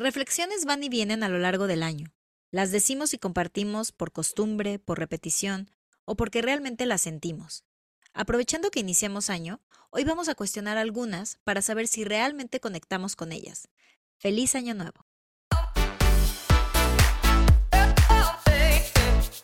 Reflexiones van y vienen a lo largo del año. Las decimos y compartimos por costumbre, por repetición o porque realmente las sentimos. Aprovechando que iniciamos año, hoy vamos a cuestionar algunas para saber si realmente conectamos con ellas. Feliz año nuevo.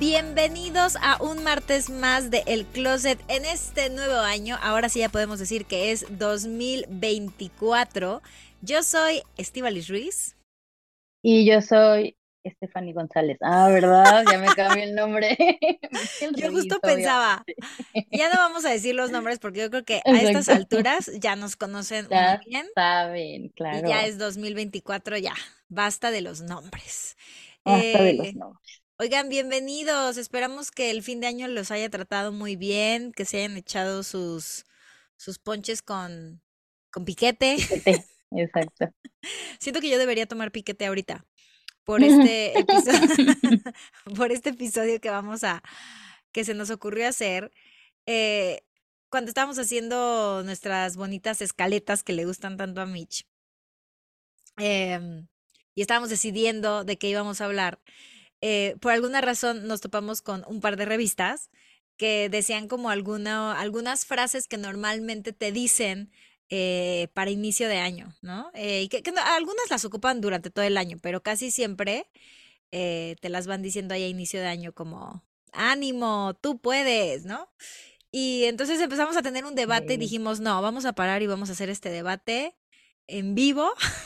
Bienvenidos a un martes más de El Closet en este nuevo año. Ahora sí ya podemos decir que es 2024. Yo soy Estivalis Ruiz. Y yo soy Stephanie González. Ah, ¿verdad? Ya me cambié el nombre. Yo justo pensaba, ya no vamos a decir los nombres porque yo creo que a estas alturas ya nos conocen Ya muy bien. saben, Y claro. ya es 2024, ya. Basta de los nombres. Basta de los Eh, nombres. Oigan, bienvenidos. Esperamos que el fin de año los haya tratado muy bien, que se hayan echado sus, sus ponches con, con piquete. Piquete, Exacto. Siento que yo debería tomar piquete ahorita por este episodio, por este episodio que vamos a, que se nos ocurrió hacer. eh, cuando estábamos haciendo nuestras bonitas escaletas que le gustan tanto a Mitch. em, y estábamos decidiendo de qué íbamos a hablar. Eh, por alguna razón nos topamos con un par de revistas que decían como alguna, algunas frases que normalmente te dicen eh, para inicio de año, ¿no? Eh, y que, que no- algunas las ocupan durante todo el año, pero casi siempre eh, te las van diciendo ahí a inicio de año como, ánimo, tú puedes, ¿no? Y entonces empezamos a tener un debate y dijimos, no, vamos a parar y vamos a hacer este debate en vivo.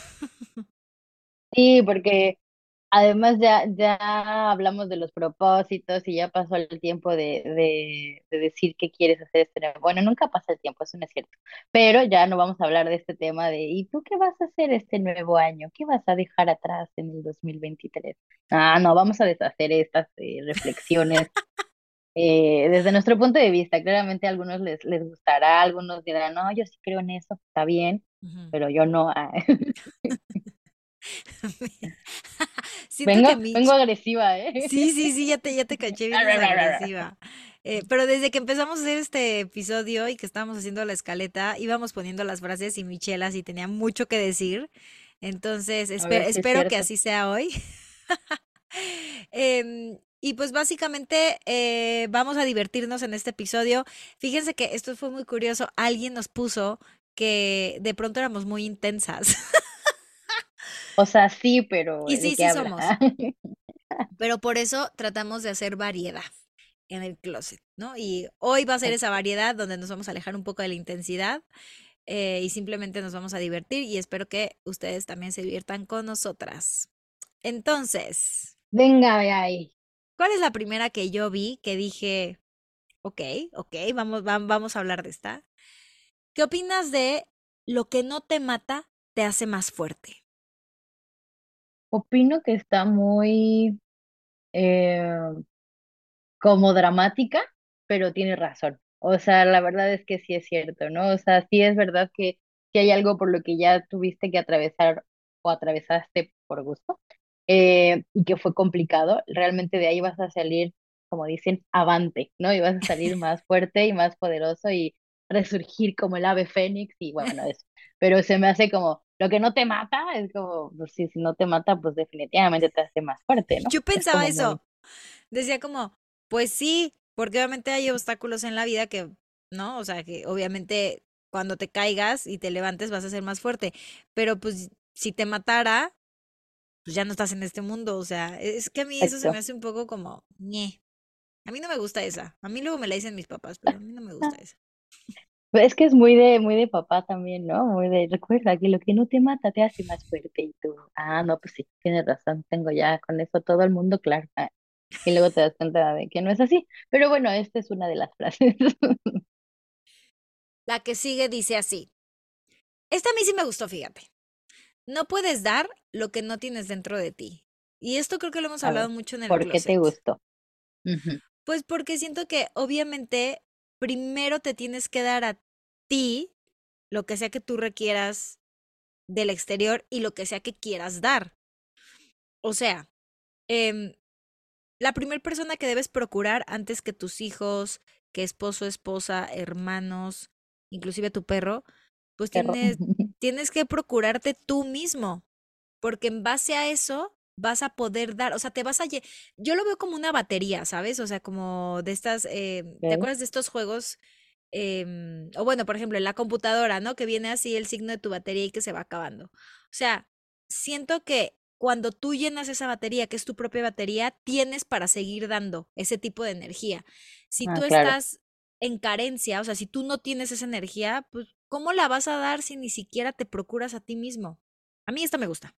Sí, porque además ya, ya hablamos de los propósitos y ya pasó el tiempo de, de, de decir qué quieres hacer este nuevo. Bueno, nunca pasa el tiempo, eso no es cierto. Pero ya no vamos a hablar de este tema de ¿y tú qué vas a hacer este nuevo año? ¿Qué vas a dejar atrás en el 2023? Ah, no, vamos a deshacer estas eh, reflexiones eh, desde nuestro punto de vista. Claramente a algunos les, les gustará, algunos dirán, no, yo sí creo en eso, está bien, pero yo no. ah". Siento Vengo, que vengo agresiva, ¿eh? Sí, sí, sí, ya te, ya te caché bien agresiva. Eh, pero desde que empezamos a hacer este episodio y que estábamos haciendo la escaleta, íbamos poniendo las frases y Michelle así tenía mucho que decir. Entonces, ver es espero que así sea hoy. Em, y pues básicamente eh, vamos a divertirnos en este episodio. Fíjense que esto fue muy curioso. Alguien nos puso que de pronto éramos muy intensas. O sea, sí, pero Y ¿de sí, sí habla? somos. Pero por eso tratamos de hacer variedad en el closet, ¿no? Y hoy va a ser esa variedad donde nos vamos a alejar un poco de la intensidad eh, y simplemente nos vamos a divertir y espero que ustedes también se diviertan con nosotras. Entonces, Venga, ve ahí. ¿cuál es la primera que yo vi que dije, ok, ok, vamos, vam- vamos a hablar de esta? ¿Qué opinas de lo que no te mata te hace más fuerte? Opino que está muy eh, como dramática, pero tiene razón. O sea, la verdad es que sí es cierto, ¿no? O sea, sí es verdad que, que hay algo por lo que ya tuviste que atravesar o atravesaste por gusto eh, y que fue complicado. Realmente de ahí vas a salir, como dicen, avante, ¿no? Y vas a salir más fuerte y más poderoso y resurgir como el ave fénix y bueno, eso. Pero se me hace como, lo que no te mata es como, pues sí, si no te mata, pues definitivamente te hace más fuerte, ¿no? Yo pensaba eso. muy- Decía como, pues sí, porque obviamente hay obstáculos en la vida que, ¿no? O sea, que obviamente cuando te caigas y te levantes vas a ser más fuerte, pero pues si te matara, pues ya no estás en este mundo, o sea, es que a mí eso se me hace un poco como, ñe. A mí no me gusta esa. A mí luego me la dicen mis papás, pero a mí no me gusta esa. Pues Es que es muy de, muy de papá también, ¿no? Muy de, recuerda que lo que no te mata te hace más fuerte y tú, ah, no, pues sí, tienes razón, tengo ya con eso todo el mundo claro. Ah, Y luego te das cuenta de que no es así. Pero bueno, esta es una de las frases. La que sigue dice así. Esta a mí sí me gustó, fíjate. no puedes dar lo que no tienes dentro de ti. Y esto creo que lo hemos A hablado ver, mucho en el ¿por qué te closet. gustó? Pues porque siento que obviamente primero te tienes que dar a ti lo que sea que tú requieras del exterior y lo que sea que quieras dar. O sea, em, la primera persona que debes procurar antes que tus hijos, que esposo, esposa, hermanos, inclusive tu perro, pues perro. tienes, tienes que procurarte tú mismo, porque en base a eso vas a poder dar, o sea, te vas a... Yo lo veo como una batería, ¿sabes? O sea, como de estas, eh, ¿te acuerdas de estos juegos? Em, o bueno, por ejemplo, en la computadora, ¿no? Que viene así el signo de tu batería y que se va acabando. O sea, siento que cuando tú llenas esa batería, que es tu propia batería, tienes para seguir dando ese tipo de energía. Si Ah, tú claro. estás en carencia, o sea, si tú no tienes esa energía, pues, ¿cómo la vas a dar si ni siquiera te procuras a ti mismo? A mí esta me gusta.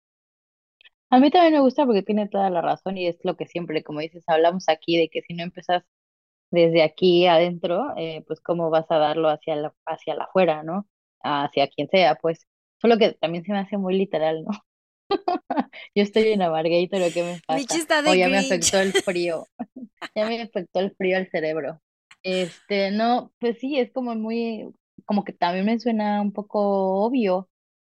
A mí también me gusta porque tiene toda la razón y es lo que siempre, como dices, hablamos aquí de que si no empiezas desde aquí adentro, eh, pues cómo vas a darlo hacia la, hacia la afuera, ¿no? Hacia quien sea, pues. Solo que también se me hace muy literal, ¿no? Yo estoy en Amargator, ¿qué me Michi pasa? O ya me afectó el frío, ya me afectó el frío al cerebro. Este, no, pues sí, es como muy, como que también me suena un poco obvio,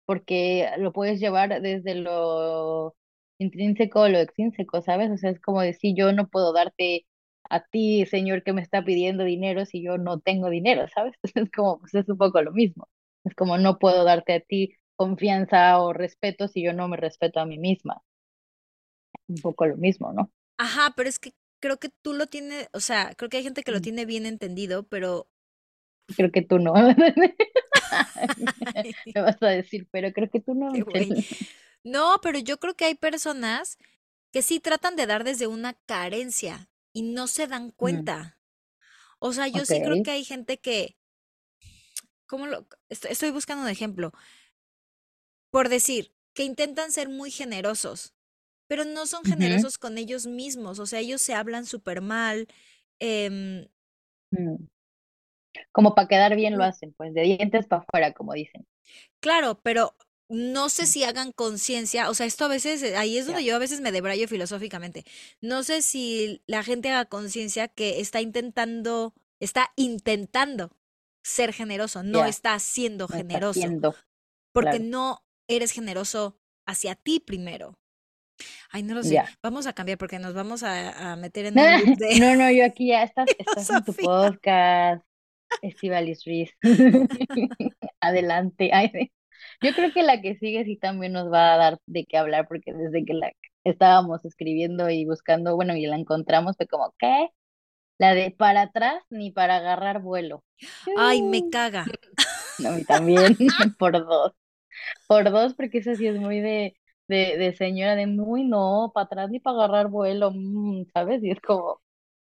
porque lo puedes llevar desde lo intrínseco a lo extrínseco, ¿sabes? O sea, es como decir, yo no puedo darte a ti, señor, que me está pidiendo dinero si yo no tengo dinero, ¿sabes? Es como, pues es un poco lo mismo. Es como no puedo darte a ti confianza o respeto si yo no me respeto a mí misma. Un poco lo mismo, ¿no? Ajá, pero es que creo que tú lo tienes, o sea, creo que hay gente que lo Mm, tiene bien entendido, pero Creo que tú no. Me vas a decir, pero creo que tú no. No, pero yo creo que hay personas que sí tratan de dar desde una carencia y no se dan Mm, cuenta. O sea, yo sí creo que hay gente que, ¿cómo lo? est- Estoy buscando un ejemplo. Por decir, que intentan ser muy generosos, pero no son generosos con ellos mismos. O sea, ellos se hablan súper mal. em, mm. Como para quedar bien lo hacen, pues de dientes para afuera, como dicen. claro, pero no sé si hagan conciencia. O sea, esto a veces, eh, ahí es donde yo a veces me debrayo filosóficamente. No sé si la gente haga conciencia que está intentando, está intentando ser generoso, no está siendo no está generoso. porque claro, no eres generoso hacia ti primero. Ay, no lo sé. Vamos a cambiar porque nos vamos a, a meter en loop de No, no, yo aquí ya estás, estás en tu podcast, Estivalis Ruiz. Adelante. Ay. Yo creo que la que sigue sí también nos va a dar de qué hablar, porque desde que la estábamos escribiendo y buscando, bueno, y la encontramos, fue como, ¿qué? La de para atrás ni para agarrar vuelo. Ay, me caga. No, a mí también, por dos. Por dos, porque eso sí es muy de, de, de señora, de muy no, para atrás ni para agarrar vuelo, mm, ¿sabes? Y es como,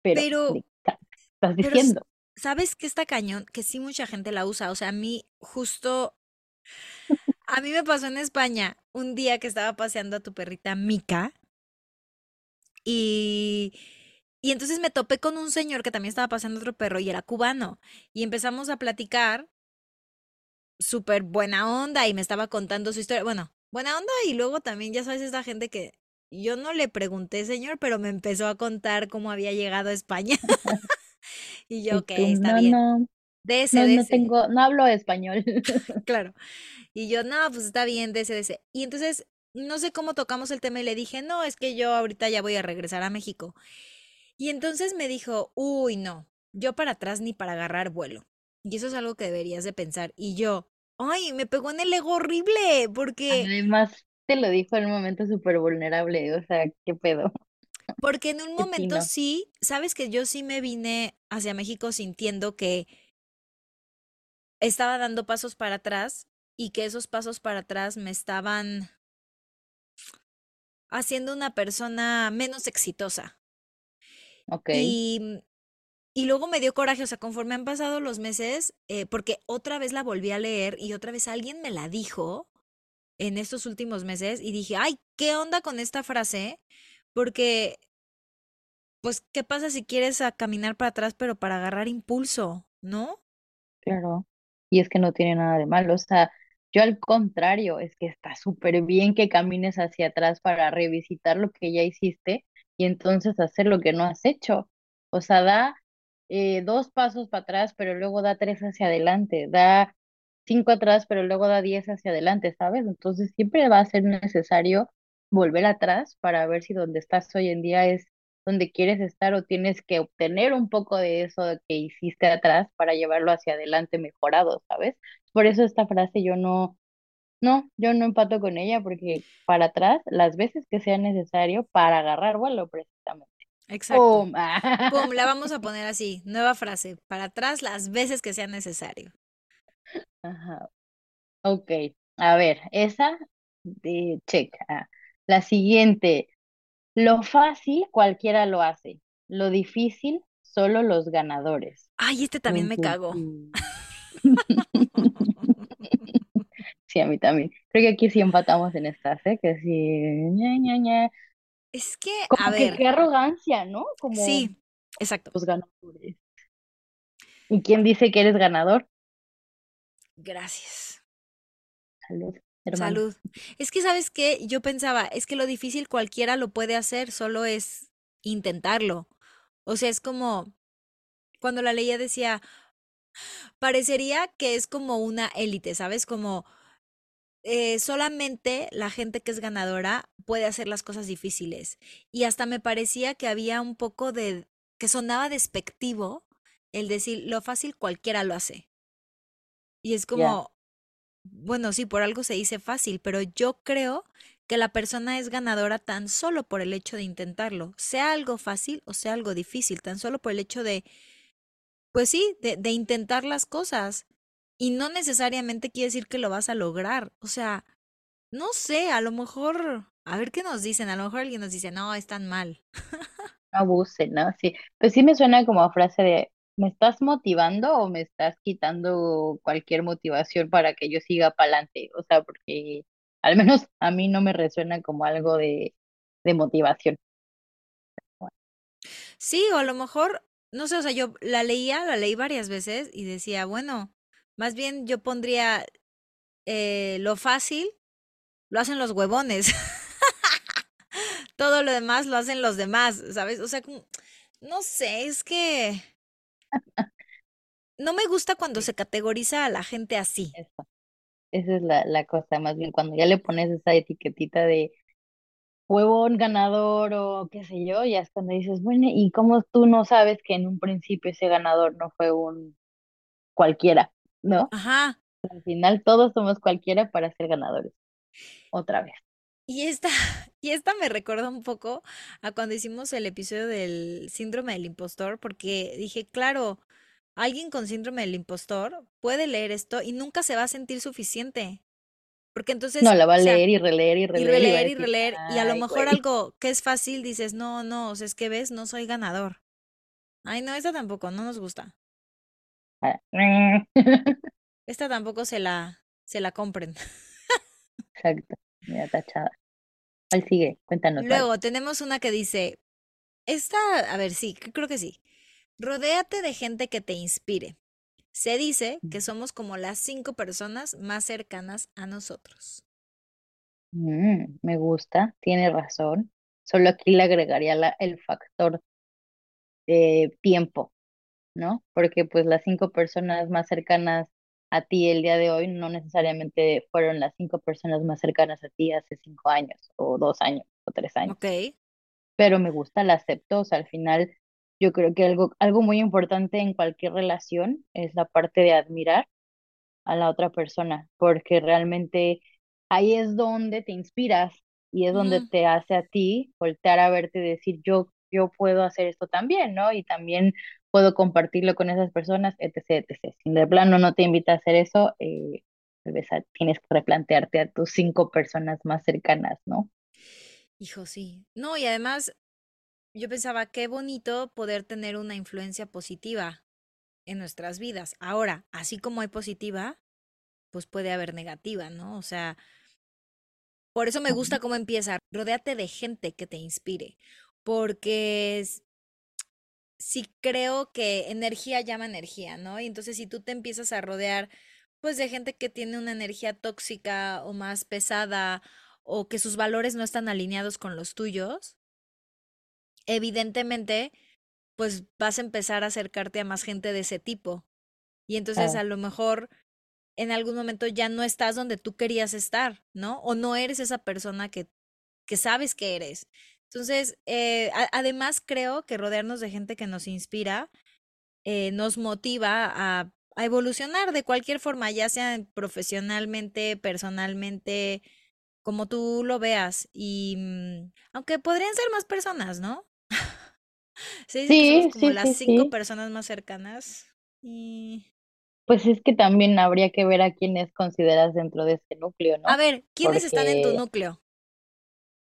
pero, Pero, ¿de qué ta- estás pero, diciendo? ¿sabes qué está cañón? Que sí mucha gente la usa. O sea, a mí justo, a mí me pasó en España un día que estaba paseando a tu perrita Mica y, y entonces me topé con un señor que también estaba paseando otro perro y era cubano. Y empezamos a platicar súper buena onda y me estaba contando su historia. Bueno, buena onda y luego también, ya sabes, esta gente que yo no le pregunté, señor, pero me empezó a contar cómo había llegado a España. Y yo, ok, está no, bien. no, No, no tengo, no hablo español. Claro. Y yo, no, pues está bien, dese, dese. Y entonces, no sé cómo tocamos el tema y le dije, no, es que yo ahorita ya voy a regresar a México. Y entonces me dijo, uy, no, yo para atrás ni para agarrar vuelo. Y eso es algo que deberías de pensar. Y yo, ay, me pegó en el ego horrible, porque Además, te lo dijo en un momento súper vulnerable, o sea, qué pedo, Porque en un momento sí, sabes que yo sí me vine hacia México sintiendo que estaba dando pasos para atrás y que esos pasos para atrás me estaban haciendo una persona menos exitosa. Ok, Y, mm, y luego me dio coraje, o sea, conforme han pasado los meses, eh, porque otra vez la volví a leer y otra vez alguien me la dijo en estos últimos meses y dije, ay, ¿qué onda con esta frase? Porque Pues, ¿qué pasa si quieres a caminar para atrás, pero para agarrar impulso, ¿no? claro. Y es que no tiene nada de malo, o sea, Yo al contrario, es que está súper bien que camines hacia atrás para revisitar lo que ya hiciste y entonces hacer lo que no has hecho. O sea, da eh, dos pasos para atrás, pero luego da tres hacia adelante, da cinco atrás, pero luego da diez hacia adelante, ¿sabes? Entonces siempre va a ser necesario volver atrás para ver si donde estás hoy en día es donde quieres estar o tienes que obtener un poco de eso que hiciste atrás para llevarlo hacia adelante mejorado, ¿sabes? Por eso esta frase yo no, no, yo no empato con ella porque para atrás las veces que sea necesario para agarrar vuelo precisamente. Exacto. ¡Pum! ¡Pum! La vamos a poner así, nueva frase, para atrás las veces que sea necesario. Ajá. Ok, a ver, esa de check. La siguiente, lo fácil cualquiera lo hace, lo difícil solo los ganadores. Ay, este también me cago. Sí, a mí también. Creo que aquí sí empatamos en estas, ¿eh? Que sí, Es que, Como a que ver, qué arrogancia, ¿no? Como sí, exacto. los ganadores. ¿Y quién dice que eres ganador? Gracias. Salud, hermano. Salud. Es que, ¿sabes qué? Yo pensaba, es que lo difícil cualquiera lo puede hacer, solo es intentarlo. O sea, es como cuando la leía decía, parecería que es como una élite, ¿sabes? Como eh, solamente la gente que es ganadora puede hacer las cosas difíciles. Y hasta me parecía que había un poco de, que sonaba despectivo el decir, lo fácil cualquiera lo hace. Y es como, bueno, sí, por algo se dice fácil, pero yo creo que la persona es ganadora tan solo por el hecho de intentarlo, sea algo fácil o sea algo difícil, tan solo por el hecho de, pues sí, de, de intentar las cosas. Y no necesariamente quiere decir que lo vas a lograr. O sea, no sé, a lo mejor, a ver qué nos dicen, a lo mejor alguien nos dice, no, están mal. no abuse, ¿no? Sí, pues sí me suena como frase de, ¿me estás motivando o me estás quitando cualquier motivación para que yo siga para adelante? O sea, porque al menos a mí no me resuena como algo de, de motivación. Sí, o a lo mejor, no sé, o sea, yo la leía, la leí varias veces y decía, bueno, más bien yo pondría eh, lo fácil, lo hacen los huevones. Todo lo demás lo hacen los demás, ¿sabes? O sea, no sé, es que no me gusta cuando se categoriza a la gente así. eso. Esa es la, la cosa, más bien cuando ya le pones esa etiquetita de huevón ganador o qué sé yo, ya es cuando dices, bueno, ¿y cómo tú no sabes que en un principio ese ganador no fue un cualquiera, ¿no? Ajá. Al final todos somos cualquiera para ser ganadores, otra vez. Y esta, y esta me recuerda un poco a cuando hicimos el episodio del síndrome del impostor, porque dije, claro, alguien con síndrome del impostor puede leer esto y nunca se va a sentir suficiente. Porque entonces, No, la va o a leer y releer y y releer y releer y releer, y a lo mejor güey. algo que es fácil dices, no, no, o sea, es que ves, no soy ganador. Ay, no, esta tampoco, no nos gusta. Ah, Esta tampoco se la, se la compren. Exacto, mira, tachada. ¿Cuál sigue? Cuéntanos, vale. Luego tenemos una que dice, esta, a ver, sí, creo que sí. Rodéate de gente que te inspire. Se dice que somos como las cinco personas más cercanas a nosotros. Mm, me gusta, tiene razón. Solo aquí le agregaría la, el factor de tiempo, ¿no? Porque pues las cinco personas más cercanas a ti el día de hoy no necesariamente fueron las cinco personas más cercanas a ti hace cinco años o dos años o tres años. Ok, Pero me gusta, la acepto, o sea, al final yo creo que algo, algo muy importante en cualquier relación es la parte de admirar a la otra persona, porque realmente ahí es donde te inspiras y es donde ujú, te hace a ti voltear a verte y decir, yo, yo puedo hacer esto también, ¿no? Y también puedo compartirlo con esas personas, etc., etc. Si de plano no te invita a hacer eso, eh, tal vez tienes que replantearte a tus cinco personas más cercanas, ¿no? Hijo, sí. No, y además yo pensaba, qué bonito poder tener una influencia positiva en nuestras vidas. Ahora, así como hay positiva, pues puede haber negativa, ¿no? O sea, por eso me gusta cómo empieza. Rodéate de gente que te inspire, porque es- sí creo que energía llama energía, ¿no? Y entonces si tú te empiezas a rodear, pues de gente que tiene una energía tóxica o más pesada o que sus valores no están alineados con los tuyos, evidentemente, pues vas a empezar a acercarte a más gente de ese tipo. Y entonces a lo mejor en algún momento ya no estás donde tú querías estar, ¿no? O no eres esa persona que, que sabes que eres. Entonces, eh, a- además creo que rodearnos de gente que nos inspira eh, nos motiva a, a evolucionar de cualquier forma, ya sea profesionalmente, personalmente, como tú lo veas. Y mm, aunque podrían ser más personas, ¿no? Somos Sí, como sí, las sí, cinco sí. personas más cercanas. Y Pues es que también habría que ver a quiénes consideras dentro de ese núcleo, a ¿no? ver, ¿quiénes están en tu núcleo?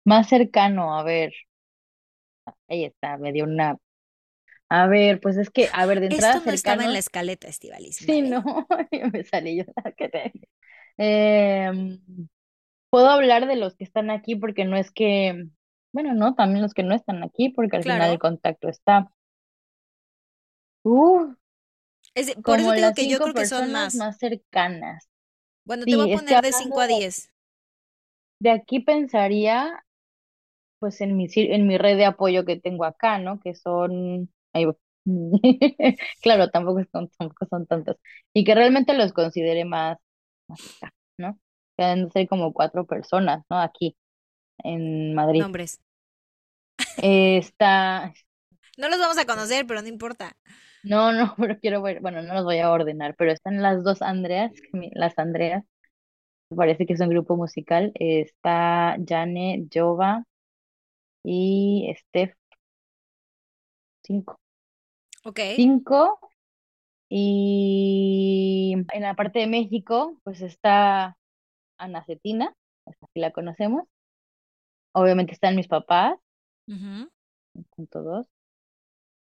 Más cercano, a ver, ahí está, me dio una... A ver, pues es que, a ver, de entrada Esto no estaba en la escaleta, Estivalis, sí, ¿vale? no, me salí yo, ¿qué? Em, puedo hablar de los que están aquí porque no es que, bueno, no, también los que no están aquí porque al final el contacto está. Uh, Es de- por eso digo que yo creo que son más. más cercanas. Bueno, te voy a poner de hablando 5 a de, 10. de aquí pensaría, pues en mi, en mi red de apoyo que tengo acá, ¿no? Que son, ahí. Claro, tampoco son, tampoco son tantos. Y que realmente los considere más, más acá, ¿no? Que deben ser como cuatro personas, ¿no? Aquí, en Madrid. Nombres. Eh, está, No los vamos a conocer, pero no importa. no, no, pero quiero ver, bueno, no los voy a ordenar, pero están las dos Andreas, las Andreas, parece que es un grupo musical. está Jane, Jova y Steph, cinco. Ok. Cinco. Y en la parte de México, pues está Ana Cetina, esa sí la conocemos. Obviamente están mis papás, Ujú. punto dos.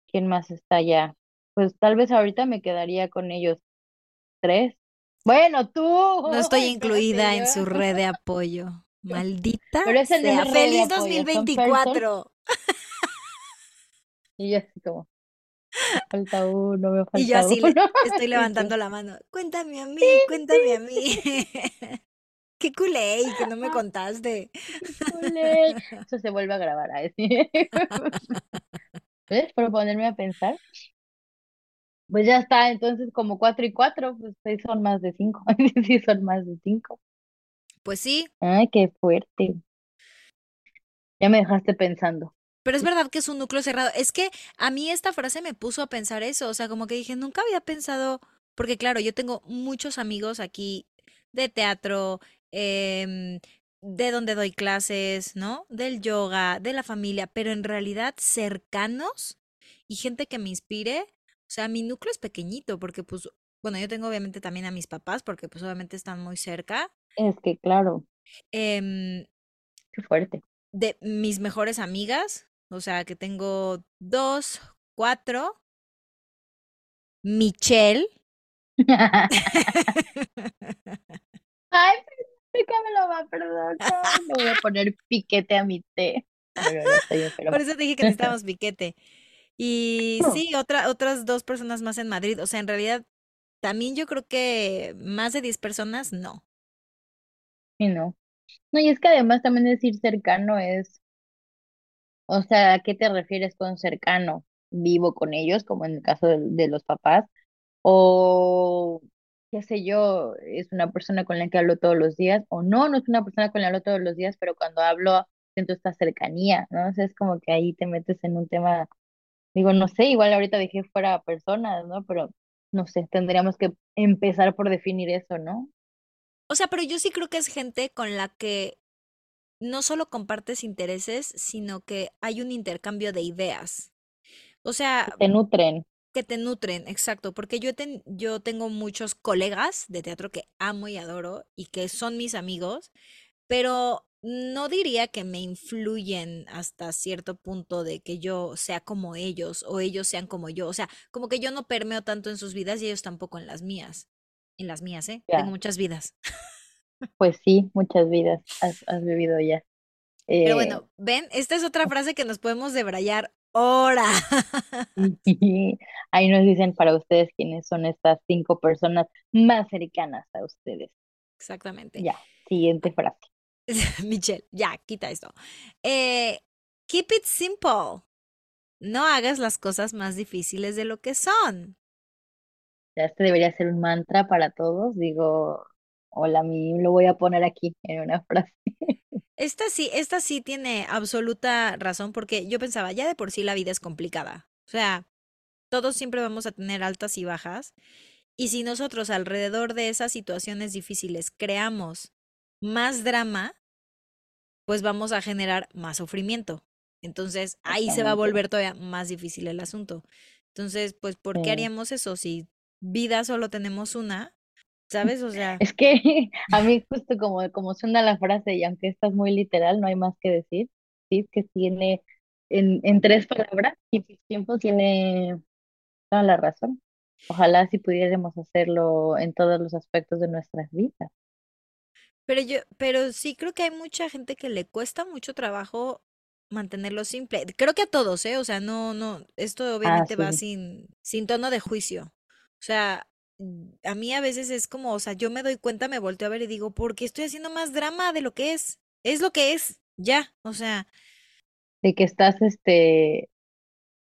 ¿Quién más está allá? Pues tal vez ahorita me quedaría con ellos tres. Bueno, tú, No estoy incluida en yo. su red de apoyo. Maldita Pero sea. ¡Feliz apoyo, son person. 2024! Y yo así como, me falta uno, me Y yo falta así le estoy levantando la mano. Cuéntame a mí, cuéntame a mí. Qué culé y que no me contaste. "Híjole". Eso se vuelve a grabar así. ¿Ves? Por ponerme a pensar. Pues ya está, entonces como cuatro y cuatro, pues seis son más de cinco. Sí, son más de cinco. Pues sí, Ay, qué fuerte. Ya me dejaste pensando. pero es verdad que es un núcleo cerrado. Es que a mí esta frase me puso a pensar eso. O sea, como que dije, nunca había pensado, porque claro, yo tengo muchos amigos aquí de teatro, em, de donde doy clases, ¿no? Del yoga, de la familia, pero en realidad cercanos y gente que me inspire. O sea, mi núcleo es pequeñito porque pues, bueno, yo tengo obviamente también a mis papás porque pues obviamente están muy cerca. Es que claro, em, qué fuerte. de mis mejores amigas, o sea, que tengo dos, cuatro. Michelle. Ay, nunca me lo va a perdonar. Le voy a poner piquete a mi té. Pero no estoy enferma. Por eso te dije que necesitábamos piquete. Y sí, otra, otras dos personas más en Madrid. O sea, en realidad, también yo creo que más de 10 personas, no. Sí, no. No, y es que además también decir cercano es, o sea, ¿a qué te refieres con cercano? ¿Vivo con ellos, como en el caso de, de los papás? O, qué sé yo, es una persona con la que hablo todos los días, o no, no es una persona con la que hablo todos los días, pero cuando hablo siento esta cercanía, ¿no? O sea, es como que ahí te metes en un tema, digo, no sé, igual ahorita dejé fuera personas, ¿no? Pero, no sé, tendríamos que empezar por definir eso, ¿no? O sea, pero yo sí creo que es gente con la que no solo compartes intereses, sino que hay un intercambio de ideas. O sea, Te nutren. que te nutren, exacto, porque yo, ten- yo tengo muchos colegas de teatro que amo y adoro y que son mis amigos, pero no diría que me influyen hasta cierto punto de que yo sea como ellos o ellos sean como yo. O sea, como que yo no permeo tanto en sus vidas y ellos tampoco en las mías. En las mías, ¿eh? Tengo Ya, muchas vidas. pues sí, muchas vidas has, has vivido ya. Pero Eh, bueno, ven, esta es otra frase que nos podemos debrayar hora. Ahí nos dicen para ustedes quiénes son estas cinco personas más cercanas a ustedes. Exactamente. Ya, siguiente frase. Michelle, ya, quita esto. Eh, keep it simple. No hagas las cosas más difíciles de lo que son. Ya este debería ser un mantra para todos. Digo, hola, mí lo voy a poner aquí en una frase. Esta sí, esta sí tiene absoluta razón porque yo pensaba, ya de por sí la vida es complicada. O sea, todos siempre vamos a tener altas y bajas. Y si nosotros alrededor de esas situaciones difíciles creamos más drama, pues vamos a generar más sufrimiento. Entonces ahí se va a volver todavía más difícil el asunto. Entonces, pues, ¿por qué haríamos eso? Si vida solo tenemos una, ¿sabes? O sea. Es que a mí justo como, como suena la frase, y aunque esta es muy literal, no hay más que decir, sí, que tiene en, en tres palabras y tiempo tiene toda la razón. Ojalá si pudiéramos hacerlo en todos los aspectos de nuestras vidas. Pero yo, pero sí creo que hay mucha gente que le cuesta mucho trabajo mantenerlo simple. Creo que a todos, ¿eh? O sea, no, no, esto Ah, obviamente va sin, sin tono de juicio. O sea, mm, a mí a veces es como, o sea, yo me doy cuenta, me volteo a ver y digo, ¿por qué estoy haciendo más drama de lo que es? Es lo que es, ya. O sea, de que estás este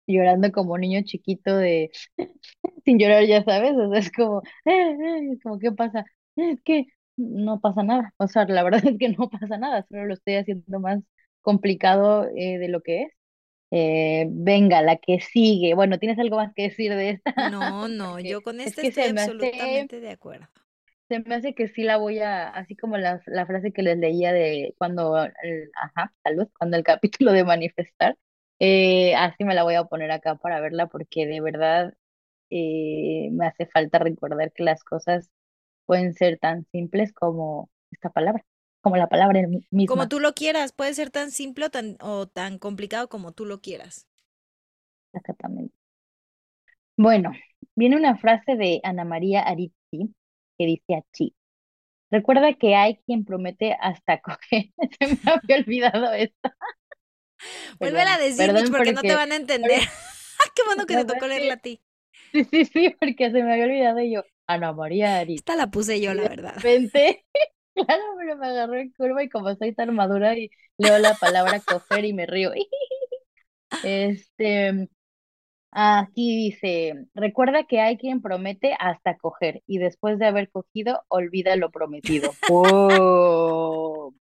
llorando como niño chiquito de sin llorar, ya sabes, o sea, es como, "Eh, eh", es como, ¿qué pasa? Es que no pasa nada, o sea, la verdad es que no pasa nada, solo lo estoy haciendo más complicado eh, de lo que es. Eh, venga, la que sigue. Bueno, ¿tienes algo más que decir de esta? no, no, yo con es esta que estoy hace, absolutamente de acuerdo. se me hace que sí la voy a, así como la, la frase que les leía de cuando, el- ajá, salud, cuando el capítulo de manifestar, eh, así me la voy a poner acá para verla porque de verdad eh, me hace falta recordar que las cosas pueden ser tan simples como esta palabra, como la palabra en- Como misma. tú lo quieras, puede ser tan simple o tan, o tan complicado como tú lo quieras. Exactamente. Bueno, viene una frase de Ana María Arizzi que dice así. Recuerda que hay quien promete hasta coger. Se me había olvidado esto. Vuélvela a decir, Mitch, porque no te van a entender. Qué bueno que te tocó leerla a ti. sí, sí, sí, porque se me había olvidado y yo, Ana María. Esta la puse yo, la de verdad. repente, claro, pero me agarró en curva y como soy tan madura y leo la palabra coger y me río. Este, Aquí dice, recuerda que hay quien promete hasta coger y después de haber cogido, olvida lo prometido. Oh,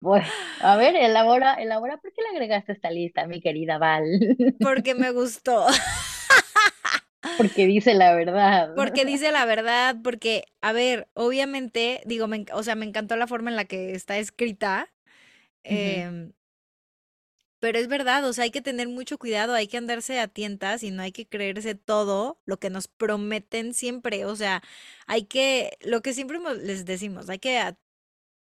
bueno, a ver, elabora, elabora, ¿por qué le agregaste esta lista, mi querida Val? Porque me gustó. Porque dice la verdad. Porque dice la verdad, porque, a ver, obviamente, digo, me o sea, me encantó la forma en la que está escrita, Ujú, em, pero es verdad, o sea, hay que tener mucho cuidado, hay que andarse a tientas y no hay que creerse todo lo que nos prometen siempre, o sea, hay que, lo que siempre les decimos, hay que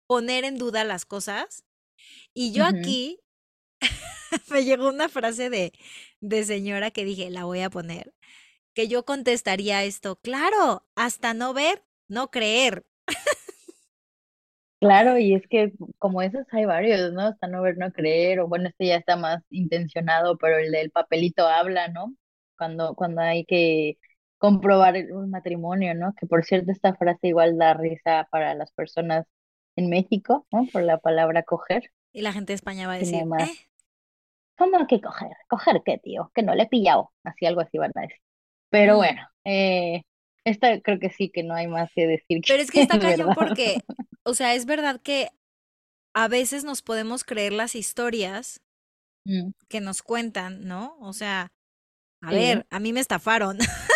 poner en duda las cosas. Y yo aquí me llegó una frase de, de señora que dije, la voy a poner, que yo contestaría esto, claro, hasta no ver, no creer. Claro, y es que como esos hay varios, ¿no? Hasta no ver, no creer, o bueno, este ya está más intencionado, pero el del papelito habla, ¿no? Cuando, cuando hay que comprobar un matrimonio, ¿no? Que por cierto, esta frase igual da risa para las personas en México, ¿no? Por la palabra coger, Y la gente de España va a decir, eh, ¿cómo que coger? ¿Coger qué, tío? Que no le he pillado, así algo así van a decir. Pero mm". bueno, eh, esta creo que sí que no hay más que decir Pero es que está es cañón verdad. porque, o sea, es verdad que a veces nos podemos creer las historias Mm, que nos cuentan, ¿no? O sea, a sí, ver, a mí me estafaron.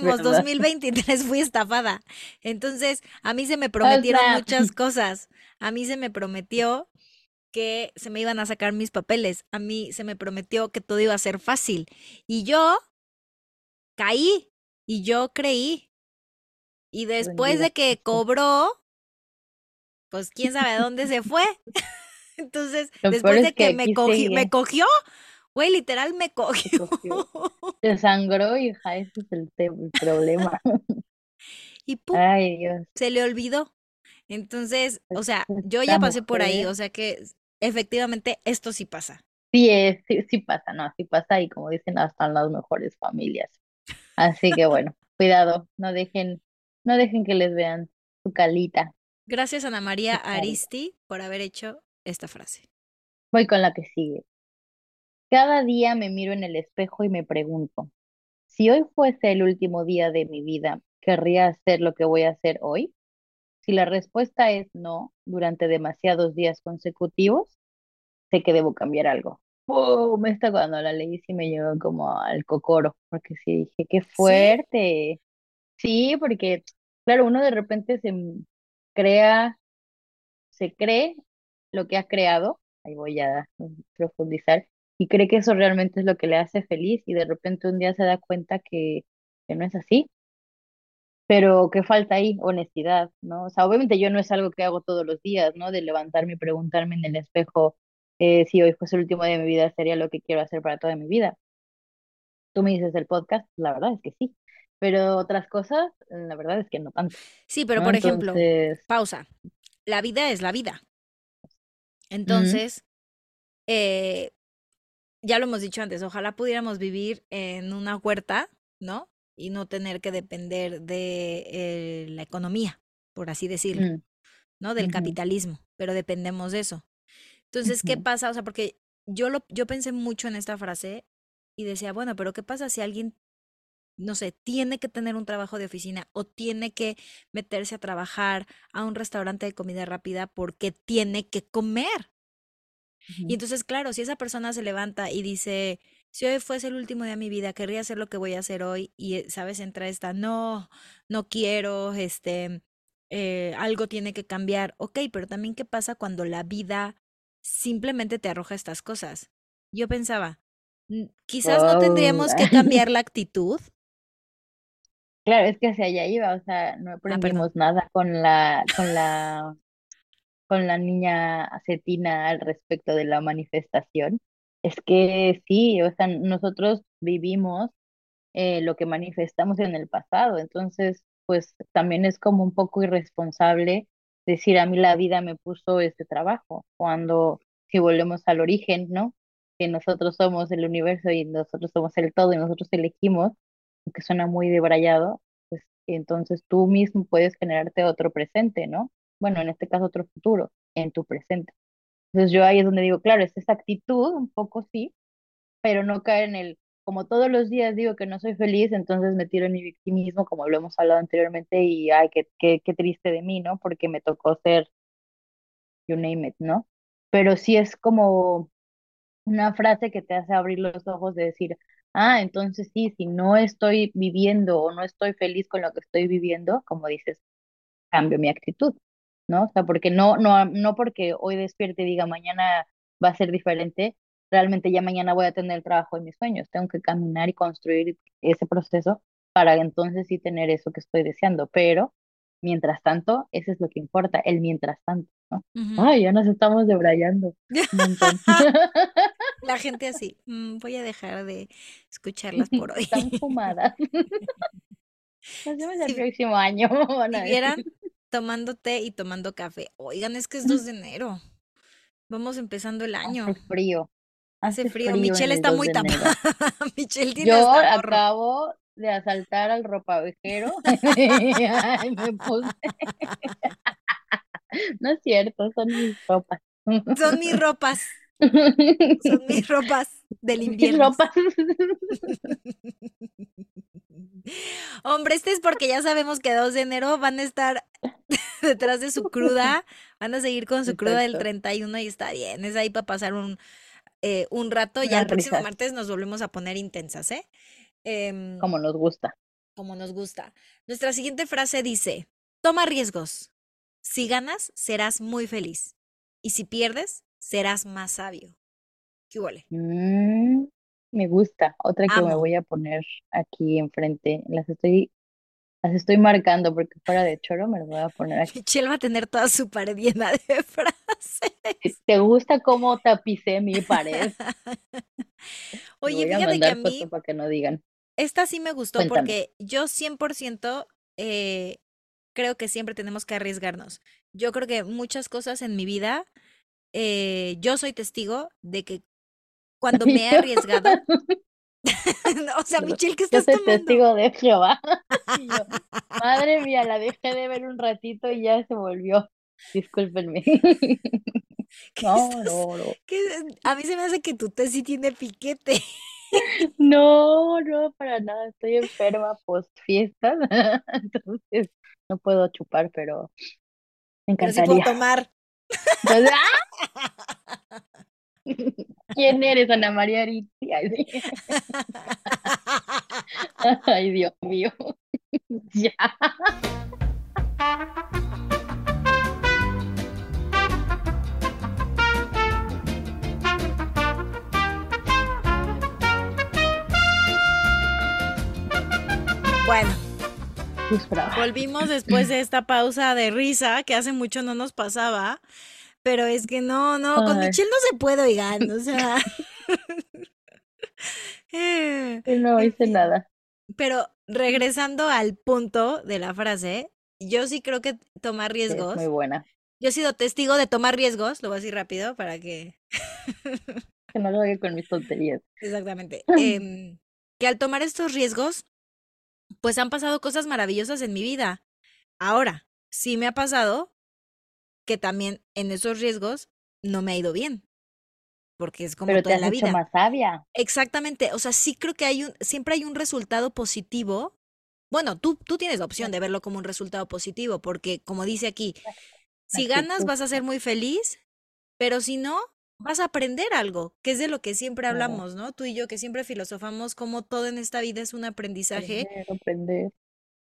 es Recordemos, verdad. 2023 fui estafada. Entonces, a mí se me O prometieron sea, muchas cosas. A mí se me prometió que se me iban a sacar mis papeles. A mí se me prometió que todo iba a ser fácil. Y yo caí y yo creí. Y después de que cobró, pues quién sabe a dónde se fue. Entonces, Lo después es de que que me cogí, me cogió, güey, literal me cogió. te sangró, hija, ese es el, el problema. Y pum, Ay, Dios, se le olvidó. Entonces, o sea, yo ya pasé por ahí, o sea que efectivamente esto sí pasa. Sí, es, sí, sí pasa, no, sí pasa y como dicen, hasta en las mejores familias. Así que bueno, cuidado, no dejen, no dejen que les vean su calita. Gracias Ana María. Aristi por haber hecho esta frase. Voy con la que sigue. Cada día me miro en el espejo y me pregunto, si hoy fuese el último día de mi vida, ¿querría hacer lo que voy a hacer hoy? Si la respuesta es no, durante demasiados días consecutivos, sé que debo cambiar algo. ¡Pum! Esta cuando la leí sí me llegó como al cocoro, porque sí dije, qué ¿Sí? fuerte. Sí, porque, claro, uno de repente se crea, se cree lo que ha creado, ahí voy a profundizar, y cree que eso realmente es lo que le hace feliz, y de repente un día se da cuenta que, que no es así. Pero ¿qué falta ahí? Honestidad, ¿no? O sea, obviamente yo no es algo que hago todos los días, ¿no? De levantarme y preguntarme en el espejo eh, si hoy fuese el último día de mi vida, sería lo que quiero hacer para toda mi vida. Tú me dices el podcast, la verdad es que sí. Pero otras cosas, la verdad es que no tanto, Sí, pero ¿no? por ejemplo, Entonces, pausa. La vida es la vida. Entonces, eh, ya lo hemos dicho antes, ojalá pudiéramos vivir en una huerta, ¿no? Y no tener que depender de eh, la economía, por así decirlo, mm, ¿no? Del capitalismo, pero dependemos de eso. Entonces, ¿qué pasa? O sea, porque yo lo, yo pensé mucho en esta frase y decía, bueno, pero ¿qué pasa si alguien, no sé, tiene que tener un trabajo de oficina o tiene que meterse a trabajar a un restaurante de comida rápida porque tiene que comer? Y entonces, claro, si esa persona se levanta y dice, si hoy fuese el último día de mi vida, querría hacer lo que voy a hacer hoy, y, eh, ¿sabes? Entra esta, no, no quiero, este, eh, algo tiene que cambiar. Ok, pero también, ¿qué pasa cuando la vida simplemente te arroja estas cosas? Yo pensaba, "Mm, quizás no tendríamos que cambiar la actitud. Claro, es que hacia allá iba, o sea, no Ah, aprendimos nada con la, con la, con la niña Cetina al respecto de la manifestación. Es que sí, o sea, nosotros vivimos eh, lo que manifestamos en el pasado. Entonces, pues también es como un poco irresponsable decir a mí la vida me puso este trabajo, cuando si volvemos al origen, ¿no? Que nosotros somos el universo y nosotros somos el todo y nosotros elegimos, que suena muy debrayado, pues entonces tú mismo puedes generarte otro presente, ¿no? Bueno, en este caso otro futuro en tu presente. Entonces yo ahí es donde digo, claro, es esa actitud, un poco sí, pero no caer en el, como todos los días digo que no soy feliz, entonces me tiro en mi victimismo, como lo hemos hablado anteriormente, y ay, qué, qué, qué triste de mí, ¿no? Porque me tocó ser, you name it, ¿no? Pero sí es como una frase que te hace abrir los ojos de decir, ah, entonces sí, si no estoy viviendo o no estoy feliz con lo que estoy viviendo, como dices, cambio mi actitud, ¿no? O sea, porque no, no, no porque hoy despierte y diga mañana va a ser diferente, realmente ya mañana voy a tener el trabajo de mis sueños. Tengo que caminar y construir ese proceso para entonces sí tener eso que estoy deseando. Pero mientras tanto, eso es lo que importa, el mientras tanto, ¿no? Ay, ya nos estamos debrayando. La gente así, "Mm, voy a dejar de escucharlas por hoy. Están fumadas. Nos vemos el próximo año, si vieran. Tomando té y tomando café. Oigan, es que es 2 de enero. Vamos empezando el año. Hace frío, Hace hace frío. Michelle el está 2 muy tapada. Michelle tiene Yo acabo de asaltar al ropavejero. Ay, me puse. No es cierto, son mis ropas. Son mis ropas. Son mis ropas del Mis invierno. ropas. Hombre, este es porque ya sabemos que 2 de enero van a estar detrás de su cruda, van a seguir con su cruda del Exacto. 31 y está bien, es ahí para pasar un, eh, un rato. Ya el próximo martes nos volvemos a poner intensas, ¿eh? Em, como nos gusta. como nos gusta. Nuestra siguiente frase dice, toma riesgos. Si ganas, serás muy feliz. Y si pierdes, serás más sabio. ¿Qué huele? Mm, me gusta. Otra que me voy a poner aquí enfrente. Las estoy, las estoy marcando porque fuera de choro me las voy a poner aquí. Michelle va a tener toda su pared llena de frases. ¿Te gusta cómo tapicé mi pared? Oye, voy a fíjate que a mí foto para que no digan. esta sí me gustó Cuéntame. porque yo 100% eh, creo que siempre tenemos que arriesgarnos. Yo creo que muchas cosas en mi vida eh, yo soy testigo de que cuando me he arriesgado, o sea, Michelle, ¿qué Yo estás soy tomando? testigo de Jehová. Yo, madre mía, la dejé de ver un ratito y ya se volvió. Discúlpenme. ¿Qué No, estás- no, no. A mí se me hace que tu té sí tiene piquete. No, no, para nada. Estoy enferma post fiestas. Entonces no puedo chupar, pero me Pero sí puedo encantaría. tomar. Entonces, ¡ah! ¿Quién eres, Ana María sí. Ay, Dios mío. Ya. Bueno, Volvimos después de esta pausa de risa que hace mucho no nos pasaba. Pero es que no, no, con Ay. Michelle no se puede, oigan, o sea. No hice nada. Pero regresando al punto de la frase, yo sí creo que tomar es riesgos. muy buena. Yo he sido testigo de tomar riesgos, lo voy a decir rápido para que. Que no lo haga con mis tonterías. Exactamente. em, que al tomar estos riesgos, pues han pasado cosas maravillosas en mi vida. Ahora, sí me ha pasado que también en esos riesgos no me ha ido bien. Porque es como Pero te toda has la hecho vida. más sabia. Exactamente. O sea, sí creo que hay un, siempre hay un resultado positivo. Bueno, tú, tú tienes la opción de verlo como un resultado positivo, porque como dice aquí, si ganas vas a ser muy feliz, pero si no, vas a aprender algo, que es de lo que siempre hablamos, ¿no? Tú y yo que siempre filosofamos como todo en esta vida es un aprendizaje Aprender, aprender.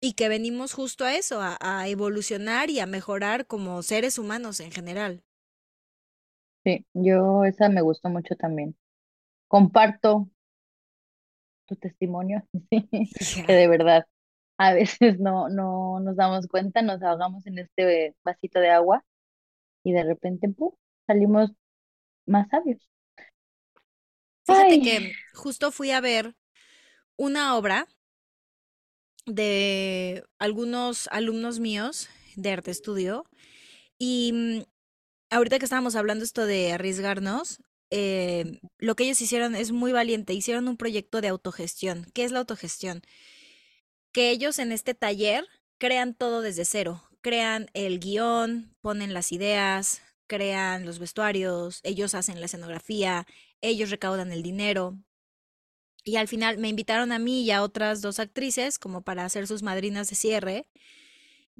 y que venimos justo a eso, a, a evolucionar y a mejorar como seres humanos en general. Sí, yo esa me gustó mucho también. Comparto tu testimonio, sí, que de verdad a veces no, no nos damos cuenta, nos ahogamos en este vasito de agua y de repente ¡pum! salimos más sabios. Fíjate Ay. que justo fui a ver una obra de algunos alumnos míos de arte estudio y mm, ahorita que estábamos hablando esto de arriesgarnos, eh, lo que ellos hicieron es muy valiente, hicieron un proyecto de autogestión. ¿Qué es la autogestión? Que ellos en este taller crean todo desde cero, crean el guion, ponen las ideas, crean los vestuarios, ellos hacen la escenografía, ellos recaudan el dinero. Y al final me invitaron a mí y a otras dos actrices como para hacer sus madrinas de cierre.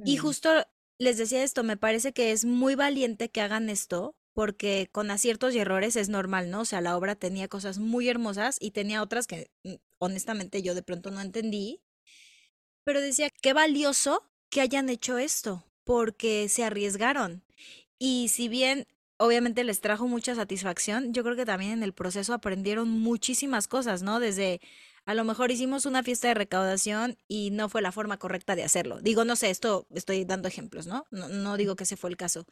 Y Mm, justo les decía esto, me parece que es muy valiente que hagan esto, porque con aciertos y errores es normal, ¿no? O sea, la obra tenía cosas muy hermosas y tenía otras que mm, honestamente yo de pronto no entendí, pero decía, qué valioso que hayan hecho esto, porque se arriesgaron. Y si bien obviamente les trajo mucha satisfacción, yo creo que también en el proceso aprendieron muchísimas cosas, ¿no? Desde a lo mejor hicimos una fiesta de recaudación y no fue la forma correcta de hacerlo. Digo, no sé, esto estoy dando ejemplos, ¿no? No, digo que ese fue el caso.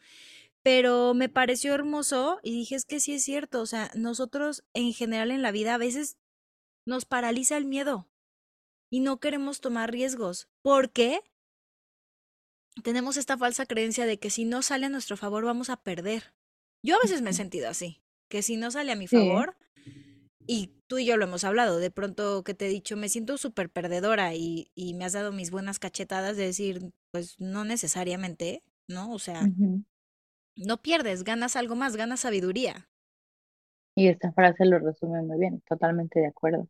Pero me pareció hermoso y dije, es que sí es cierto, o sea, nosotros en general en la vida a veces nos paraliza el miedo y no queremos tomar riesgos porque tenemos esta falsa creencia de que si no sale a nuestro favor vamos a perder. Yo a veces me he sentido así, que si no sale a mi Sí. favor, y tú y yo lo hemos hablado, de pronto que te he dicho, me siento súper perdedora y, y me has dado mis buenas cachetadas de decir, pues no necesariamente, ¿no? O sea, no pierdes, ganas algo más, ganas sabiduría. Y esta frase lo resume muy bien, totalmente de acuerdo.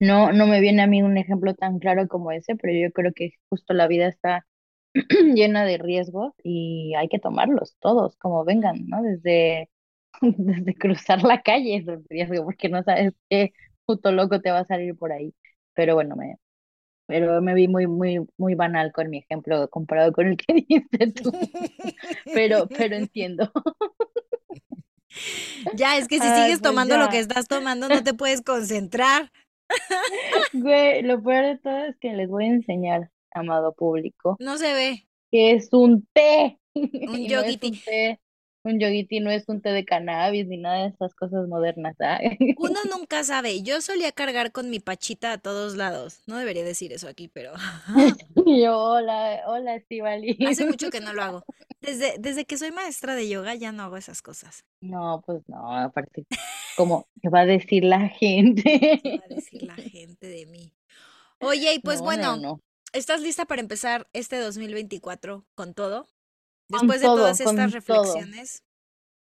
No, no me viene a mí un ejemplo tan claro como ese, pero yo creo que justo la vida está llena de riesgos y hay que tomarlos todos, como vengan, ¿no? Desde, desde cruzar la calle es un riesgo, porque no sabes qué puto loco te va a salir por ahí. Pero bueno, me, pero me vi muy, muy, muy banal con mi ejemplo comparado con el que diste tú. Pero, pero entiendo. Ya, es que si Ay, sigues pues tomando lo que estás tomando, no te puedes concentrar. Güey, lo peor de todo es que les voy a enseñar, amado público, No se ve. que es un té. Un Y no un yogiti no es un té de cannabis ni nada de esas cosas modernas. ¿ah? Uno nunca sabe. Yo solía cargar con mi pachita a todos lados. No debería decir eso aquí, pero yo, hola, hola, Estivali. hace mucho que no lo hago. Desde, desde que soy maestra de yoga ya no hago esas cosas. No, pues no, aparte, como, ¿qué va a decir la ¿Qué gente? va a decir la gente de mí? Oye, y pues No, no, bueno, no. ¿Estás lista para empezar este 2024 con todo? Con Después de todas todo, estas todo. reflexiones.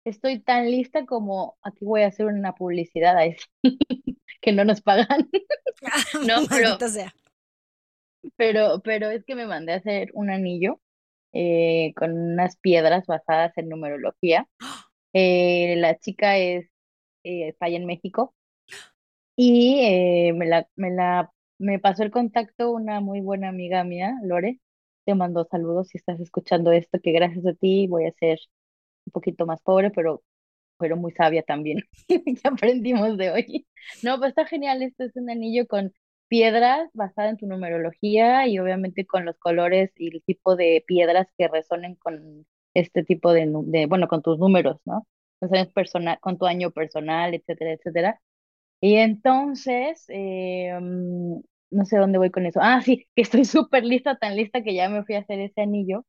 Estoy tan lista como aquí voy a hacer una publicidad ahí sí, que no nos pagan. No, pero, sea. pero, pero es que me mandé a hacer un anillo eh, con unas piedras basadas en numerología. Eh, la chica es, eh, está allá en México y eh, me la, me la, me pasó el contacto una muy buena amiga mía, Lore. Te mando saludos si estás escuchando esto, que gracias a ti voy a ser un poquito más pobre, pero pero muy sabia también, que aprendimos de hoy. No, pues está genial, esto es un anillo con piedras basada en tu numerología y obviamente con los colores y el tipo de piedras que resonen con este tipo de, de bueno, con tus números, ¿no? Con personal, con tu año personal, etcétera, etcétera. Y entonces, eh, mm, no sé dónde voy con eso. Ah, sí, que estoy súper lista, tan lista que ya me fui a hacer ese anillo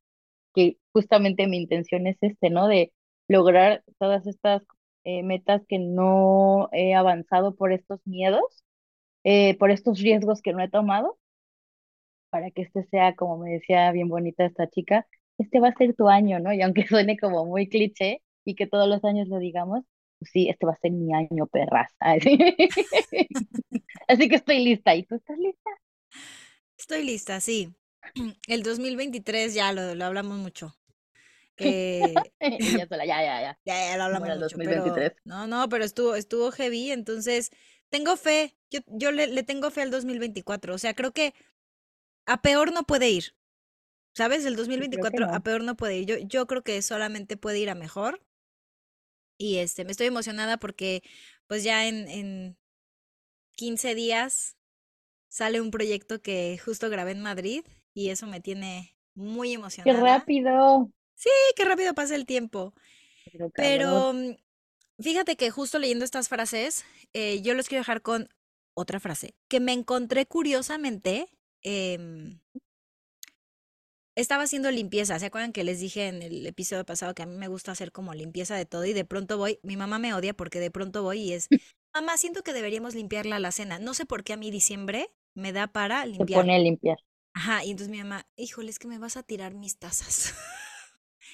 que justamente mi intención es este, ¿no? De lograr todas estas eh, metas que no he avanzado por estos miedos, eh, por estos riesgos que no he tomado, para que este sea, como me decía bien bonita esta chica, este va a ser tu año, ¿no? Y aunque suene como muy cliché y que todos los años lo digamos, sí, este va a ser mi año, perras. Así, Así que estoy lista. ¿Y tú estás lista? Estoy lista, sí. El 2023 ya lo, lo hablamos mucho. Eh, ya sola, ya, ya, ya. ya, ya lo hablamos mucho, pero 2023. no, no, pero estuvo, estuvo heavy, entonces tengo fe. Yo, yo le, le tengo fe al 2024. O sea, creo que a peor no puede ir. ¿Sabes? El Yo creo que 2024 a peor no puede ir. Yo, yo creo que solamente puede ir a mejor. Y este, me estoy emocionada porque pues ya en, en 15 días sale un proyecto que justo grabé en Madrid y eso me tiene muy ¡Qué emocionada. rápido! Sí, qué rápido pasa el tiempo. Pero mm, fíjate que justo leyendo estas frases, eh, yo los quiero dejar con otra frase que me encontré curiosamente. em, estaba haciendo limpieza. ¿Se acuerdan que les dije en el episodio pasado que a mí me gusta hacer como limpieza de todo y de pronto voy, mi mamá me odia porque de pronto voy y es, mamá, siento que deberíamos limpiar la alacena. No sé por qué a mí diciembre me da para Se limpiar. pone a limpiar. Ajá, y entonces mi mamá, híjole, es que me vas a tirar mis tazas.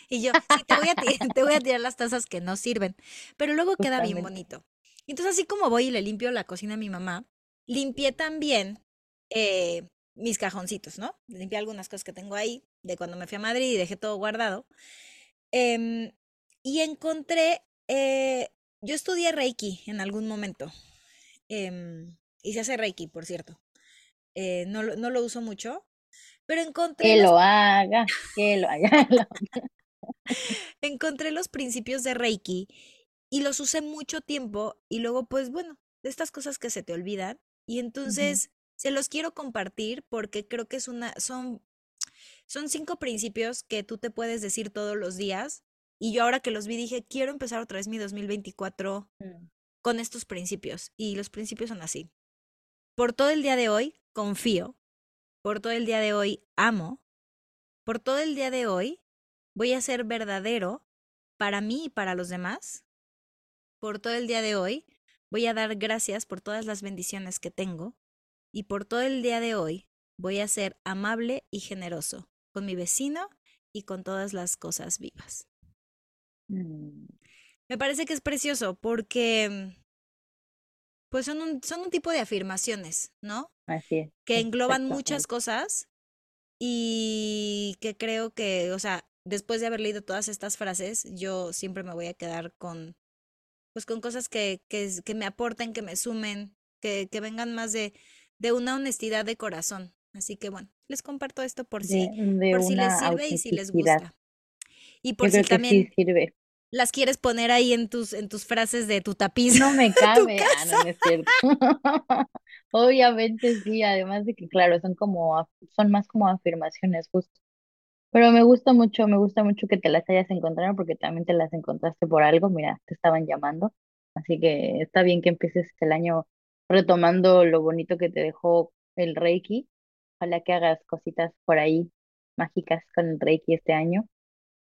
Y yo, sí, te voy a tirar, te voy a tirar las tazas que no sirven, pero luego queda bien bonito. Entonces así como voy y le limpio la cocina a mi mamá, limpié también eh, mis cajoncitos, ¿no? Limpié algunas cosas que tengo ahí de cuando me fui a Madrid y dejé todo guardado. Em, y encontré, eh, yo estudié Reiki en algún momento. em, y se hace Reiki, por cierto. Eh, no, lo- no lo uso mucho, pero encontré Que los lo haga, que lo haga. encontré los principios de Reiki y los usé mucho tiempo y luego pues bueno, de estas cosas que se te olvidan y entonces se los quiero compartir porque creo que es una son son cinco principios que tú te puedes decir todos los días y yo ahora que los vi dije, quiero empezar otra vez mi 2024 Mm. con estos principios y los principios son así. Por todo el día de hoy confío, por todo el día de hoy amo, por todo el día de hoy voy a ser verdadero para mí y para los demás. Por todo el día de hoy voy a dar gracias por todas las bendiciones que tengo. Y por todo el día de hoy voy a ser amable y generoso con mi vecino y con todas las cosas vivas. Mm. Me parece que es precioso porque pues son un, son un tipo de afirmaciones, ¿no? Así es, Que engloban muchas cosas y que creo que, o sea, después de haber leído todas estas frases, yo siempre me voy a quedar con, pues con cosas que, que, que me aporten, que me sumen, que, que vengan más de, de una honestidad de corazón. Así que bueno, les comparto esto por si, de por si les sirve y si les gusta. Y Yo por si sí también sirve. las quieres poner ahí en tus, en tus frases de tu tapiz, No me cabe. Ah, no, no es cierto. Obviamente sí, además de que, claro, son como, son más como afirmaciones, justo. Pero me gusta mucho, me gusta mucho que te las hayas encontrado porque también te las encontraste por algo, mira, te estaban llamando. Así que está bien que empieces el año retomando lo bonito que te dejó el Reiki. Ojalá que hagas cositas por ahí mágicas con el Reiki este año.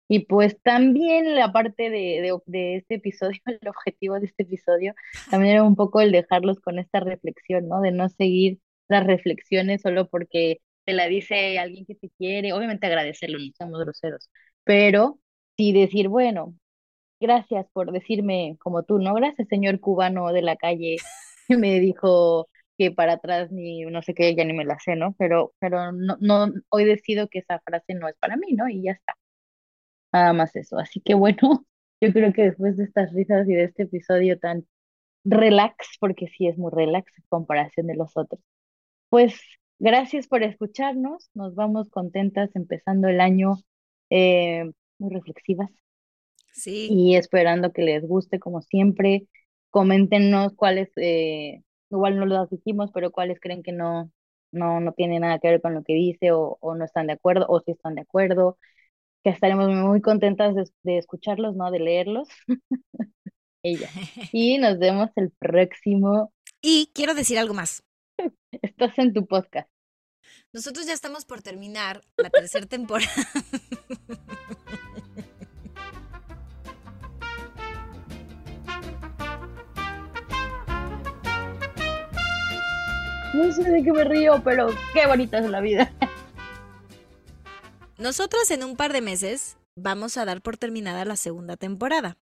Y pues también la parte de, de, este episodio, el objetivo de este episodio, también era un poco el dejarlos con esta reflexión, ¿no? De no seguir las reflexiones solo porque te la dice alguien que te quiere, obviamente agradecerlo, no somos groseros, pero sí decir, bueno, gracias por decirme como tú, ¿no? Gracias, señor cubano de la calle, me dijo que para atrás ni no sé qué, ya ni me la sé, ¿no? Pero, pero no, no, hoy decido que esa frase no es para mí, ¿no? Y ya está. Nada más eso. Así que bueno, yo creo que después de estas risas y de este episodio tan relax, porque sí es muy relax en comparación de los otros, pues gracias por escucharnos. Nos vamos contentas empezando el año eh, muy reflexivas. Sí. Y esperando que les guste como siempre. Coméntenos cuáles, eh, igual no lo dijimos, pero cuáles creen que no, no, no tiene nada que ver con lo que dice o, o no están de acuerdo o si están de acuerdo que estaremos muy contentas de, escucharlos, ¿no? De leerlos. Ella. Y nos vemos el próximo. Y quiero decir algo más. Estás en tu podcast. Nosotros ya estamos por terminar la tercera temporada. No sé de qué me río, pero qué bonita es la vida. Nosotras en un par de meses vamos a dar por terminada la segunda temporada.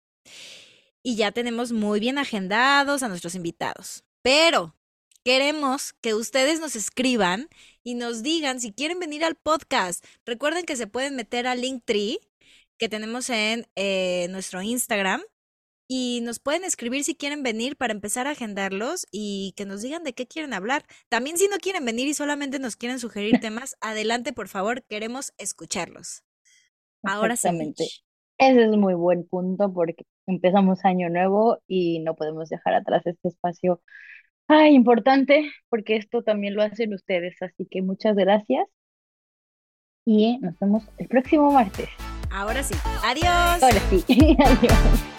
Y ya tenemos muy bien agendados a nuestros invitados. Pero queremos que ustedes nos escriban y nos digan si quieren venir al podcast. Recuerden que se pueden meter al Linktree que tenemos en eh, nuestro Instagram y nos pueden escribir si quieren venir para empezar a agendarlos y que nos digan de qué quieren hablar. También si no quieren venir y solamente nos quieren sugerir temas, adelante por favor, queremos escucharlos. Ahora sí. Ese es muy buen punto porque empezamos año nuevo y no podemos dejar atrás este espacio ah, importante porque esto también lo hacen ustedes. Así que muchas gracias y nos vemos el próximo martes. Ahora sí. Adiós. Ahora sí. Adiós.